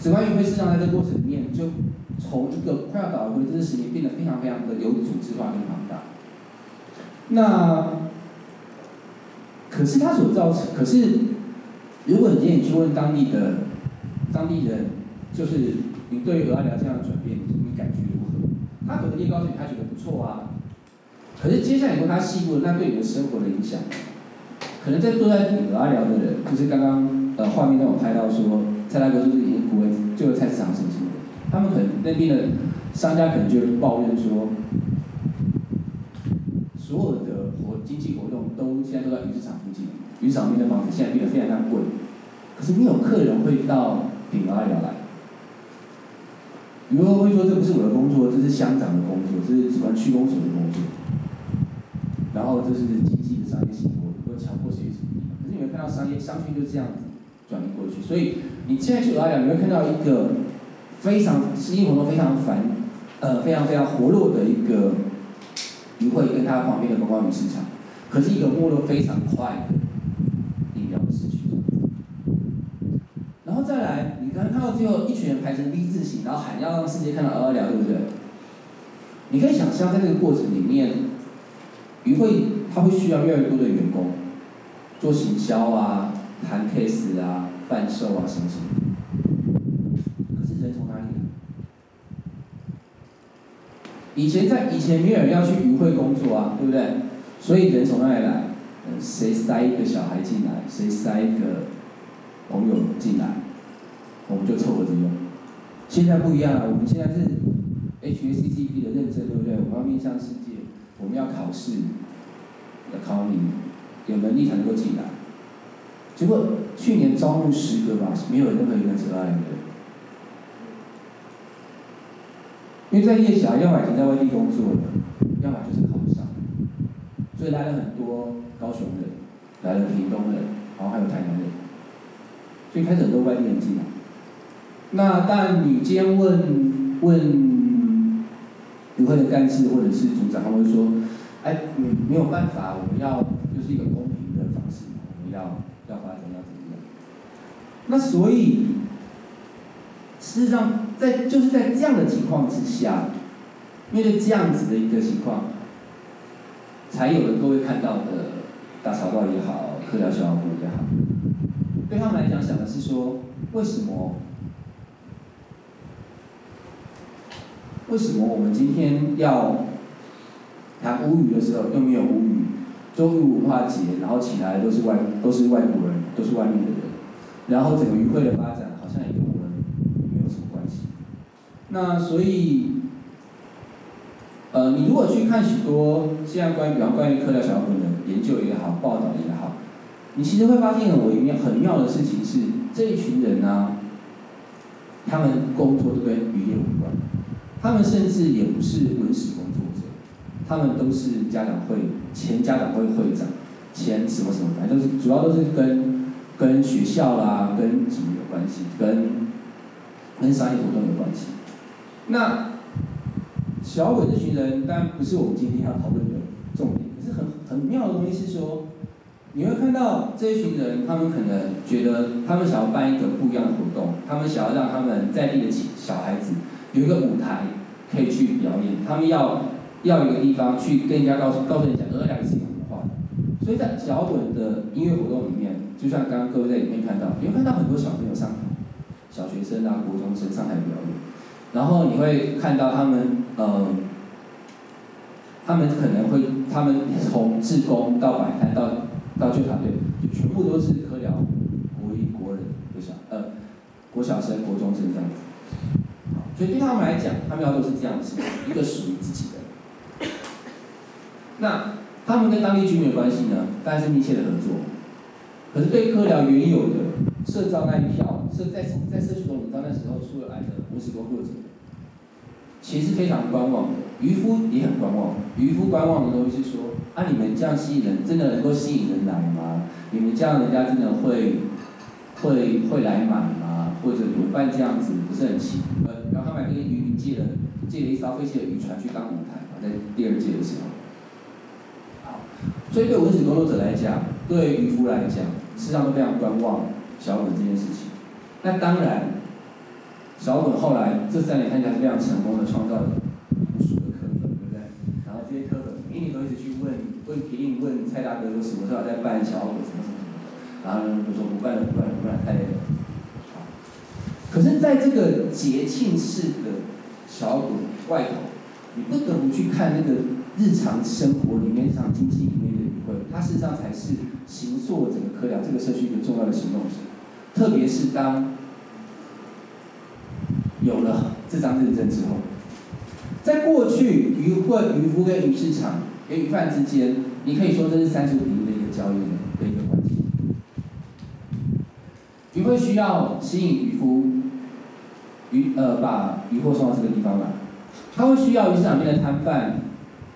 梓官渔会市场在这过程里面，就从一个快要倒闭的这个十年，变得非常非常的有组织化跟庞大。那可是它所造成，可是如果你今天你去问当地的当地人，就是你对鹅寮这样的转变，你感觉如何？他可能也告诉你他觉得不错啊。可是接下来说他细部，那对你的生活的影响，可能在坐在顶楼聊的人，就是刚刚呃画面让我拍到说，蔡大哥就是已经不会就菜市场什么什么的，他们可能那边的商家可能就抱怨说，所有的经济活动都现在都在鱼市场附近，鱼市场边的房子现在变得非常非常贵，可是没有客人会到顶楼聊来。有人会说这不是我的工作，这是乡长的工作，这是什么区公所的工作。然后这是经济的商业行为，不会强迫谁什么。可是你会看到商业商圈就这样子转移过去，所以你现在去来讲，你会看到一个非常生意活动非常繁，呃非常非常活络的一个鱼会跟它旁边的观光鱼市场，可是一个没落非常快的地标的市区。然后再来，你刚刚看到最后一群人排成 V 字形，然后喊要让世界看到鹅寮，对不对？你可以想象在这个过程里面，于会它会需要越来越多的员工做行销啊、谈 case 啊、贩售啊什么什么。可是人从哪里来？以前在以前没有人要去鱼会工作啊，对不对？所以人从哪里来？谁塞一个小孩进来，谁塞一个朋友进来。我们就凑合着用。现在不一样了，我们现在是 HACCP 的认证，对不对？我们要面向世界，我们要考试，要考你有能力才能够进来。结果去年招募十个吧，没有任何一个人是二人的。因为在夜小，要么已经在外地工作了，要么就是考。所以来了很多高雄人，来了屏东人，然后还有台南人。所以开始很多外地人进来。那但你今天问问鱼会的干事或者是组长，他会说，哎，没没有办法，我们要就是一个公平的方式，我们要要发展要怎么样？那所以，事实上在就是在这样的情况之下，面对这样子的一个情况，才有了各位看到的大草报也好，客家小屋也好，对他们来讲想的是说，为什么？为什么我们今天要谈乌鱼的时候又没有乌鱼？中鱼文化节，然后请来的都是外都是外国人，都是外面的人，然后整个鱼会的发展好像也跟我们没有什么关系。那所以，呃，你如果去看许多现在关于比方关于客家小本的研究也好，报道也好，你其实会发现很微妙、很妙的事情是，这一群人呢、啊，他们工作都跟渔业无关。他们甚至也不是文史工作者，他们都是家长会前家长会会长，前什么什么，反正都是主要都是跟跟学校啦、跟什么有关系，跟跟商业活动有关系。那小伟这群人当然不是我们今天要讨论的重点，可是很很妙的东西是说，你会看到这一群人，他们可能觉得他们想要办一个不一样的活动，他们想要让他们在地的小孩子。有一个舞台可以去表演，他们要要一个地方去跟人家告诉告诉人家鹅寮是一个文化，所以在小鬼的音乐活动里面，就像刚刚各位在里面看到，你会看到很多小朋友上台，小学生啊、国中生上台表演，然后你会看到他们呃，他们可能会他们从自工到摆摊到到救场队，就全部都是科寮国一国人国小呃国小生国中生这样子。所以对他们来讲，他们要做是这样子，一个属于自己的。那他们跟当地居民的关系呢？当然是密切的合作。可是对柯寮原有的社造那一票，社在在社区中，你知道那时候出来的文史工作者，其实非常观望的。渔夫也很观望。渔夫观望的东西是说：啊，你们这样吸引人，真的能够吸引人来吗？你们这样人家真的会会会来买吗？或者你们办这样子不是很奇怪？然后他们跟渔民借了借了一艘废弃的渔船去当舞台，在第二届的时候。好，所以对文史工作者来讲，对渔夫来讲，事实上都非常观望小本这件事情。那当然，小本后来这三年看起来是非常成功的，创造了无数的课本，对不对？然后这些课本每年都一直去问问铁定问蔡大哥说什么时候在办小本什么什么什么，然后呢就说不办了不办了不办了太累了。可是，在这个节庆式的小本外头，你不得不去看那个日常生活里面、日常经济里面的渔会，它事实上才是行塑整个科聊这个社区一个重要的行动者。特别是当有了这张认证之后，在过去渔会、渔夫跟鱼市场跟鱼贩之间，你可以说这是三十五比一的一个交易的一个关系。渔会需要吸引渔夫，鱼呃把渔货送到这个地方来，他会需要鱼市场边的摊贩，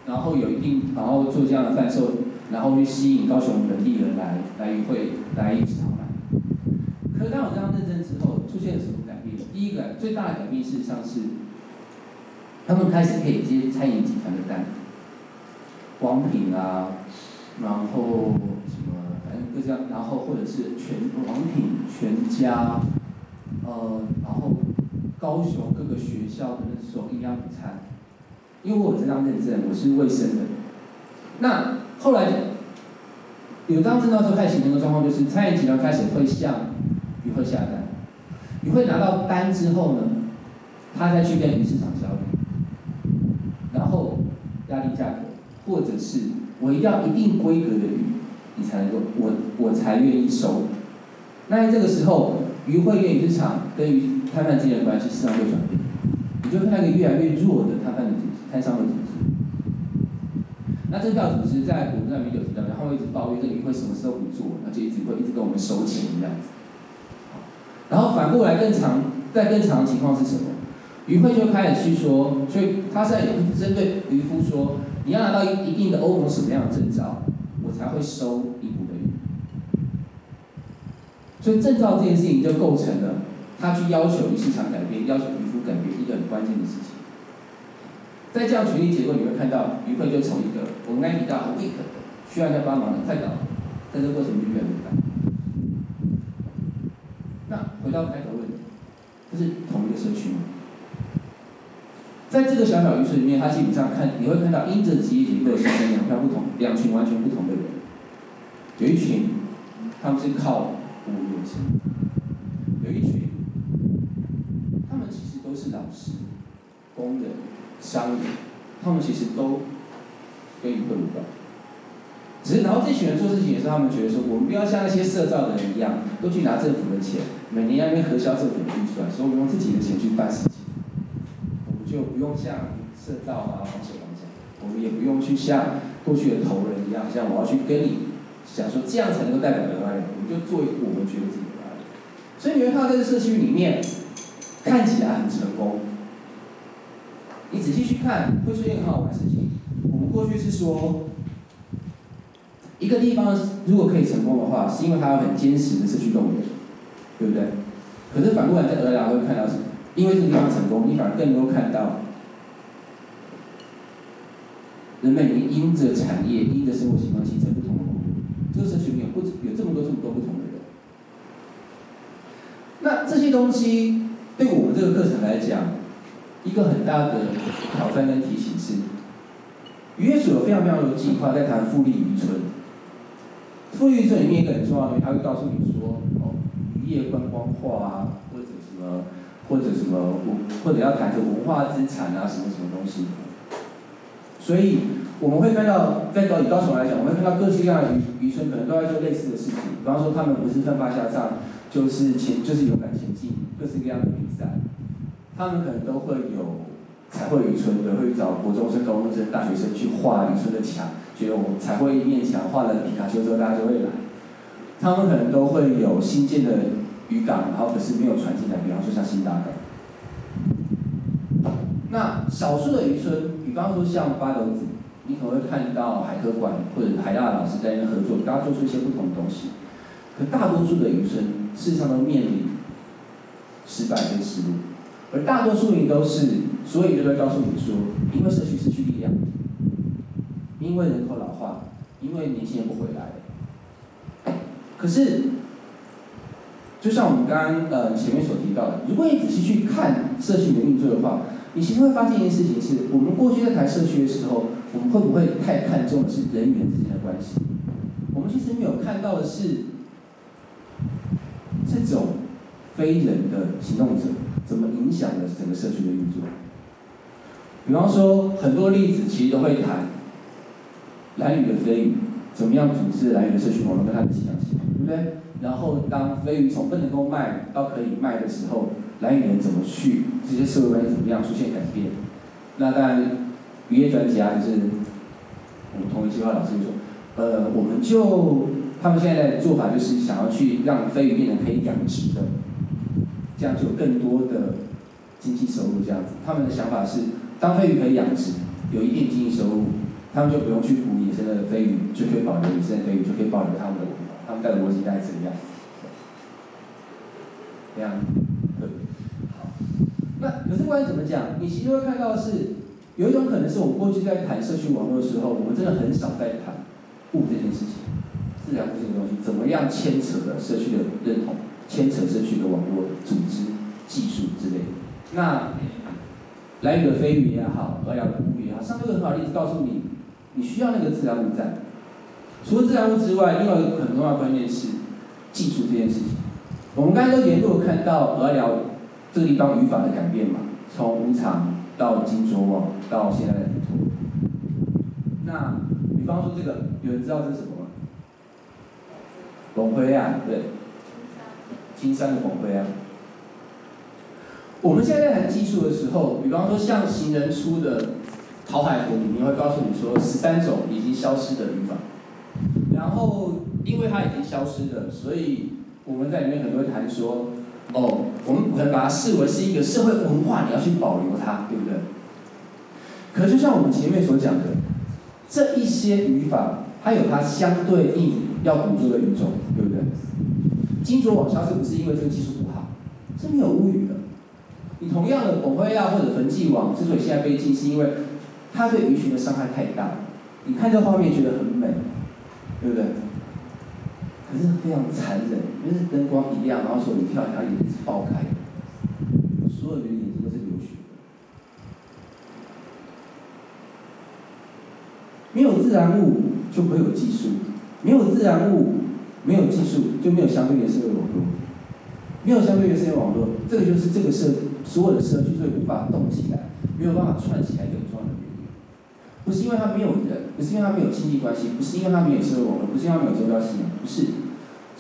然后有一定，然后做这样的贩售，然后去吸引高雄本地人来来渔会来鱼市场买。可是当我这样认证之后，出现了什么？第一个最大的改变，事实上是他们开始可以接餐饮集团的单，光品啊，然后。什么，反正各家，然后或者是全王品、全家，呃，然后高雄各个学校的那种营养午餐，因为我有这张认证，我是卫生的。那后来有这张证照之后，开始形成的状况就是，餐饮集团开始会向渔会下单，你会拿到单之后呢，他再去跟鱼市场交易，然后压低价格，或者是我一定要一定规格的鱼。你才能够，我我才愿意收。那在这个时候，鱼会跟鱼市场跟鱼摊贩之间的关系实际上会转变。你就看到一个越来越弱的摊贩的组织、摊商的组织。那这票组织在我们那边有提到，然后一直抱怨这个鱼会什么时候不做，那就一直会一直跟我们收钱这样子。然后反过来更长，在更长的情况是什么？渔会就开始去说，所以他现在针对渔夫说，你要拿到一定的欧盟什么样的证照？我才会收一部的鱼，所以证照这件事情就构成了他去要求鱼市场改变，要求渔夫改变一个很关键的事情。在这样权力结构，你会看到渔会就从一个我们刚才提到很 weak 的，需要人家帮忙的快倒，在这过程就越来越大。回到开头问题，这是同一个社区吗？在这个小小渔村里面，他基本上看你会看到，因着职业结构形成两票不同，两群完全不同的人。有一群，他们是靠捕鱼为生；有一群，他们其实都是老师、工人、商人，他们其实都跟渔会无关。只是然后这群人做事情的时候，他们觉得说，我们不要像那些社造的人一样，都去拿政府的钱，每年要跟核销政府的预算，所以我们用自己的钱去办事情。我们就不用像社造啊、黄守刚讲，我们也不用去像过去的头人一样，像我要去跟你想说这样才能够代表人外人，我们就做我们觉得自己的人。所以你会看到在这社区里面看起来很成功，你仔细去看会出现很好玩的事情。我们过去是说，一个地方如果可以成功的话，是因为它有很坚实的社区动员，对不对？可是反过来在蚵仔会看到什么？因为这个地方成功，你反而更能够看到人们已经因着产业、因着生活习惯形成不同的。这个社区里面有不有这么多、这么多不同的人。那这些东西对我们这个课程来讲，一个很大的挑战跟提醒是，渔业署有非常非常多计划在谈复利渔村。富裕这里面一个很重要的，他会告诉你说，哦，渔业观光化啊，或者什么。或者什么文，或者要谈着文化资产啊，什么什么东西。所以我们会看到，在高以高雄来讲，我们会看到各式各样的渔渔村可能都在做类似的事情。比方说，他们不是奋发向上，就是前就是勇敢前进，各式各样的比赛。他们可能都会有彩绘渔村的，会找国中生、高中生、大学生去画渔村的墙，觉得我们彩绘一面墙画了皮卡丘之后，大家就会来。他们可能都会有新建的。渔港，然后可是没有传进来，比方说像新大港。那少数的渔村，比方说像八斗子，你可能会看到海科馆或者海大老师在那边合作，大家做出一些不同的东西。可大多数的渔村，事实上都面临失败跟失误，而大多数人都是，所以就会告诉你说，因为社区失去力量，因为人口老化，因为年轻人不回来。可是。就像我们刚刚呃前面所提到的，如果你仔细去看社区的运作的话，你其实会发现一件事情是：我们过去在谈社区的时候，我们会不会太看重的是人员之间的关系？我们其实没有看到的是这种非人的行动者怎么影响了整个社区的运作。比方说很多例子其实都会谈兰屿的飞鱼，怎么样组织兰屿的社区网络跟它的气象系统，对不对？然后当飞鱼从不能够卖到可以卖的时候，兰屿人怎么去？这些社会关系怎么样出现改变？那当然，渔业专家就是我们同一计划老师就说，呃，我们就他们现在的做法就是想要去让飞鱼变成可以养殖的，这样就有更多的经济收入。这样子，他们的想法是。当飞鱼可以养殖，有一定经济收入，他们就不用去捕野生的飞鱼，就可以保留野生的飞鱼，就可以保留他们的文化。他们带的逻辑大概是怎样？这样，好。那可是不管怎么讲，你其实会看到是，有一种可能是我们过去在谈社区网络的时候，我们真的很少在谈物这件事情，自然物这个东西怎么样牵扯的社区的认同，牵扯社区的网络组织、技术之类的。那。来一个飞鱼也好，而要的物也好，上面有很好的例子告诉你，你需要那个自然物在。除了自然物之外，另外一个很重要的观念是技术这件事情。我们刚才都沿路看到鹅寮这个地方语法的改变嘛，从无常到金卓网到现在的。那比方说这个，有人知道这是什么吗？芃灰啊，对，金山的芃灰啊。我们现在在谈技术的时候，比方说像行人出的讨海图里面会告诉你说十三种已经消失的语法，然后因为它已经消失了，所以我们在里面可能会谈说，哦，我们可能把它视为是一个社会文化，你要去保留它，对不对？可就像我们前面所讲的，这一些语法，它有它相对应要捕捉的语种，对不对？金卓网消失不是因为这个技术不好，是没有物语的。你同样的芃灰亚或者焚记网之所以现在被禁，是因为它对鱼群的伤害太大。你看这画面觉得很美，对不对？可是非常残忍，因为灯光一亮，然后说你跳下去，眼睛是爆开，所有的眼睛都是流血。没有自然物就不会有技术，没有自然物，没有技术就没有相对的社会网络。没有相对的社会网络，这个就是这个社所有的社区所以无法动起来，没有办法串起来的重要的原因。不是因为他没有人，不是因为他没有亲戚关系，不是因为他没有社会网络，不是因为他没有宗教信仰，不是，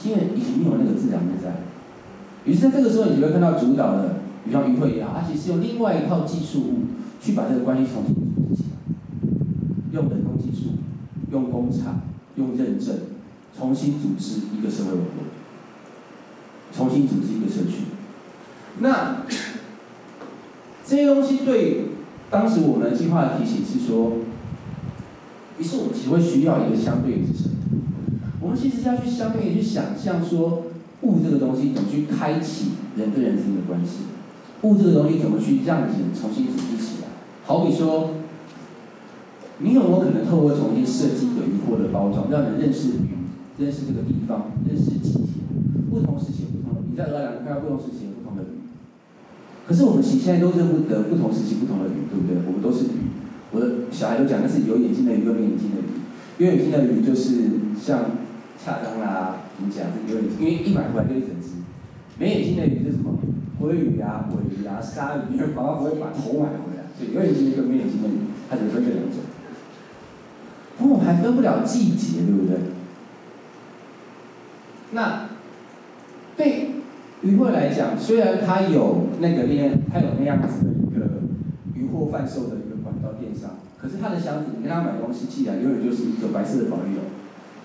因为已经没有那个自然的在。于是在这个时候，你就会看到主导的，比方渔会也好，而且是用另外一套技术去把这个关系重新组织起来，用人工技术，用工厂，用认证，重新组织一个社会网络。重新组织一个社区，那 这些东西对当时我们的计划的提醒是说，于是我们其实会需要一个相对是什么？我们其实要去相对去想象说，物这个东西怎么去开启人跟人之间的关系？物这个东西怎么去让人重新组织起来？好比说，你有没有可能透过重新设计一个鱼货的包装，让人认识鱼，认识这个地方，认识季节，不同时期不同的。你在荷兰看到不同时期有不同的鱼，可是我们其实现在都认不得不同时期不同的鱼，对不对？我们都是鱼。我的小孩都讲，那是有眼睛的鱼跟没眼睛的鱼。有眼睛的鱼就是像恰当啦，怎么讲？这有眼睛，因为一买回来就一整只。没眼睛的鱼是什么？鲑鱼啊、鮪鱼啊、鲨鱼，因为爸爸不会把头买回来，所以有眼睛的跟没眼睛的鱼，它只分这两种。不过还分不了季节，对不对？那对。渔会来讲，虽然它有那个链，它有那样子的一个渔货贩售的，可是他的箱子，你跟他买东西寄来，永远就是一个白色的保丽龙，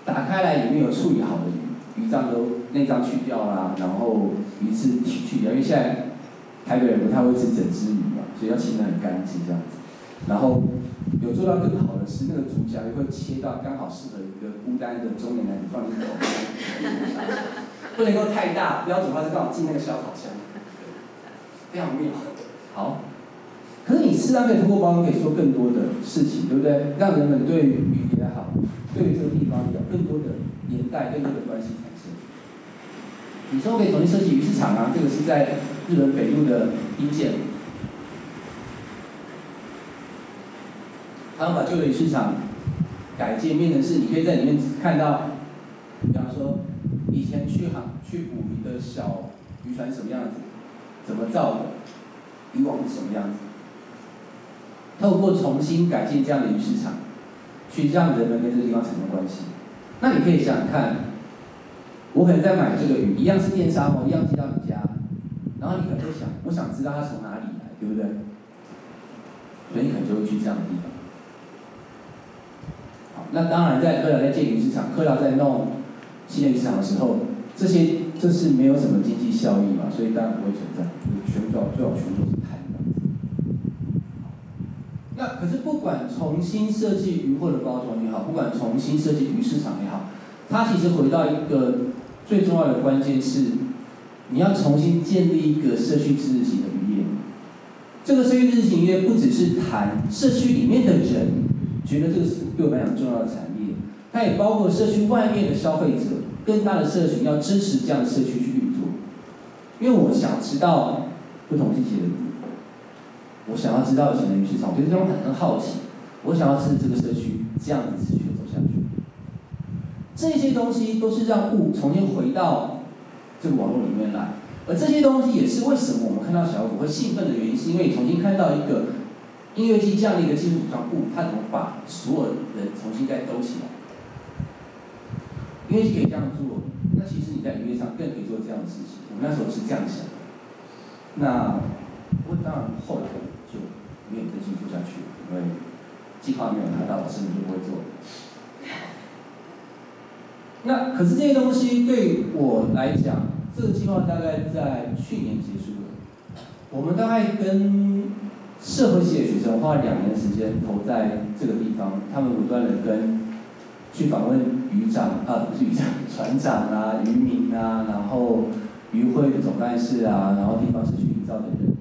打开来里面有处理好的鱼，鱼脏都内脏去掉啦，然后鱼刺去去掉，因为现在台北人不太会吃整只鱼嘛，所以要清得很干净这样子。然后有做到更好的是，那个主角也会切到刚好适合一个孤单的中年男子放进口。不能够太大，标准化是刚好进那个小烤箱，非常妙。好，可是你适当可以通过包装可以说更多的事情，对不对？让人们对于鱼也好，对于这个地方有更多的年代、更多的关系产生。你说可以重新设计鱼市场啊，这个是在日本北陆的一建，他们把旧的鱼市场改建变成是，你可以在里面看到，比方说。以前去航去捕鱼的小渔船什么样子？怎么造的？渔网是什么样子？透过重新改建这样的鱼市场，去让人们跟这个地方产生关系。那你可以想看，我可能在买这个鱼，一样是电商哦，一样寄到你家，然后你可能会想，我想知道它从哪里来，对不对？所以你可能就会去这样的地方。好，那当然在科寮在建鱼市场，科寮在弄新的鱼市场的时候，这些这是没有什么经济效益嘛，所以当然不会存在，就是全部最好全部都是摊的。可是不管重新设计鱼货的包装也好，不管重新设计鱼市场也好，它其实回到一个最重要的关键是，你要重新建立一个社区自治型的渔业。这个社区自治型渔业不只是谈社区里面的人觉得这个是对我们来讲重要的产业，它也包括社区外面的消费者，更大的社群要支持这样的社区去运作。因为我想知道不同季节的鱼，我想要知道以前的鱼市场，我对这种很好奇，我想要是这个社区这样子持续的走下去。这些东西都是让物重新回到这个网络里面来，而这些东西也是为什么我们看到小组会兴奋的原因，是因为你重新看到一个音乐祭这样的一个技术组装物，它怎么把所有人重新再兜起来。音乐祭可以这样做，那其实你在音乐上更可以做这样的事情。我们那时候是这样想的，那不过当然后来没有再继续做下去，因为计划没有拿到，我甚至就不会做。那可是这些东西对我来讲，这个计划大概在去年结束了。我们大概跟社会系的学生花了两年时间投在这个地方，他们不断的跟去访问渔长啊，不是渔长，船长啊，渔民啊，然后渔会的总干事啊，然后地方社区营造的人，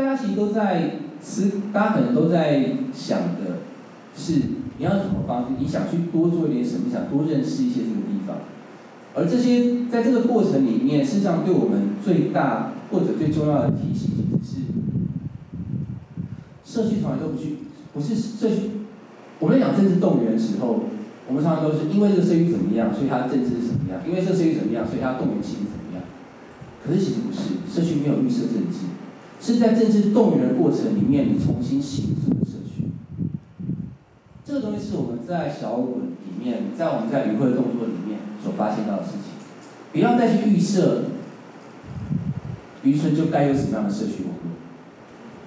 大家其实都在思，大家可能都在想的是。你要怎么帮助？你想去多做一点什么？想多认识一些这个地方，而这些在这个过程里面，事实上对我们最大或者最重要的提醒，其实是社区从来都不去，不是社区。我们讲政治动员的时候，我们常常都是因为这个社区怎么样，所以它政治是怎么样；因为这个社区怎么样，所以它动员气氛怎么样。可是其实不是，社区没有预设政治，是在政治动员的过程里面，你重新形塑的社区。这个东西是我们在小滚里面，在我们在渔会的动作里面所发现到的事情。不要再去预设渔村就该有什么样的社区网络，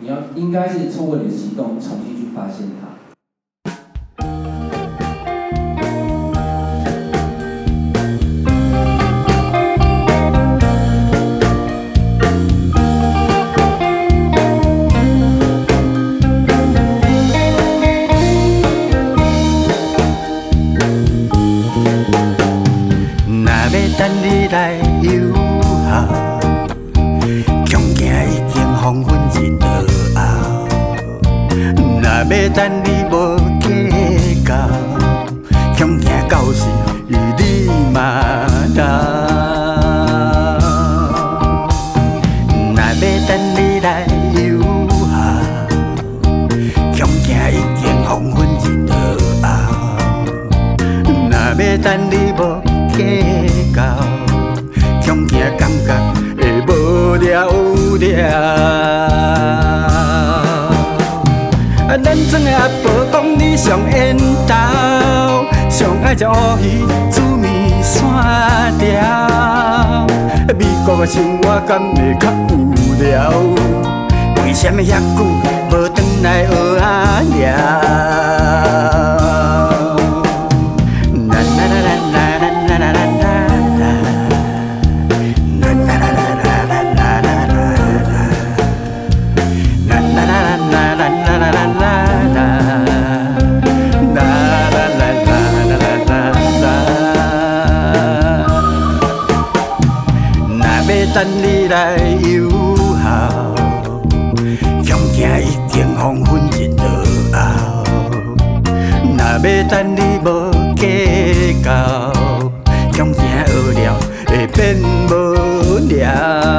你要应该是通过你的行动重新去发现它。爱食乌鱼、煮面线条。美国的生活敢会较无聊？为什么遐久无转来学仔 tan đi bờ kê cầu trong nhà ở đèo để bên bờ đèo.